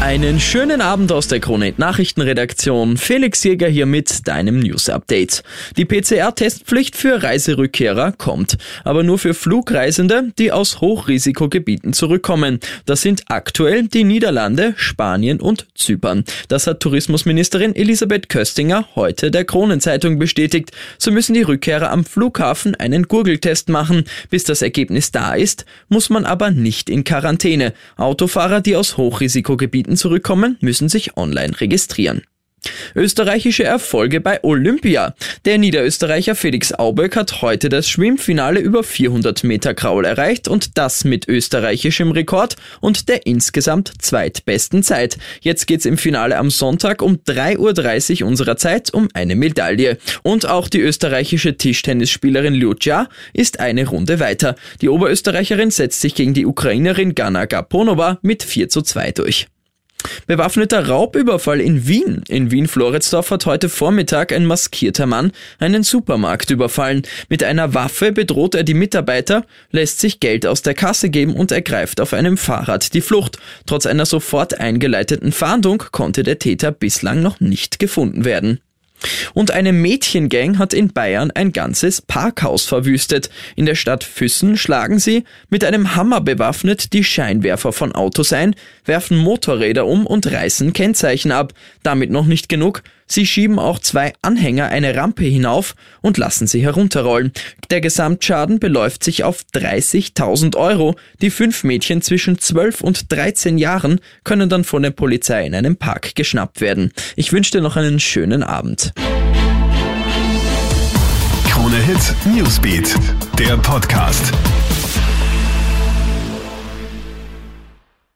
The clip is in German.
Einen schönen Abend aus der Kronet Nachrichtenredaktion. Felix Jäger hier mit deinem News Update. Die PCR-Testpflicht für Reiserückkehrer kommt, aber nur für Flugreisende, die aus Hochrisikogebieten zurückkommen. Das sind aktuell die Niederlande, Spanien und Zypern. Das hat Tourismusministerin Elisabeth Köstinger heute der Kronenzeitung bestätigt. So müssen die Rückkehrer am Flughafen einen Gurgeltest machen. Bis das Ergebnis da ist, muss man aber nicht in Quarantäne. Autofahrer, die aus Hochrisikogebieten Athleten zurückkommen, müssen sich online registrieren. Österreichische Erfolge bei Olympia. Der Niederösterreicher Felix Auböck hat heute das Schwimmfinale über 400 Meter Kraul erreicht und das mit österreichischem Rekord und der insgesamt zweitbesten Zeit. Jetzt geht's im Finale am Sonntag um 3.30 Uhr unserer Zeit um eine Medaille. Und auch die österreichische Tischtennisspielerin Lucia ist eine Runde weiter. Die Oberösterreicherin setzt sich gegen die Ukrainerin Gana Gaponova mit 4 zu 2 durch. Bewaffneter Raubüberfall in Wien. In Wien-Floridsdorf hat heute Vormittag ein maskierter Mann einen Supermarkt überfallen. Mit einer Waffe bedroht er die Mitarbeiter, lässt sich Geld aus der Kasse geben und ergreift auf einem Fahrrad die Flucht. Trotz einer sofort eingeleiteten Fahndung konnte der Täter bislang noch nicht gefunden werden. Und eine Mädchengang hat in Bayern ein ganzes Parkhaus verwüstet. In der Stadt Füssen schlagen sie mit einem Hammer bewaffnet die Scheinwerfer von Autos ein, werfen Motorräder um und reißen Kennzeichen ab. Damit noch nicht genug. Sie schieben auch zwei Anhänger eine Rampe hinauf und lassen sie herunterrollen. Der Gesamtschaden beläuft sich auf 30.000 Euro. Die fünf Mädchen zwischen 12 und 13 Jahren können dann von der Polizei in einem Park geschnappt werden. Ich wünsche dir noch einen schönen Abend. Krone Hit Newsbeat, der Podcast.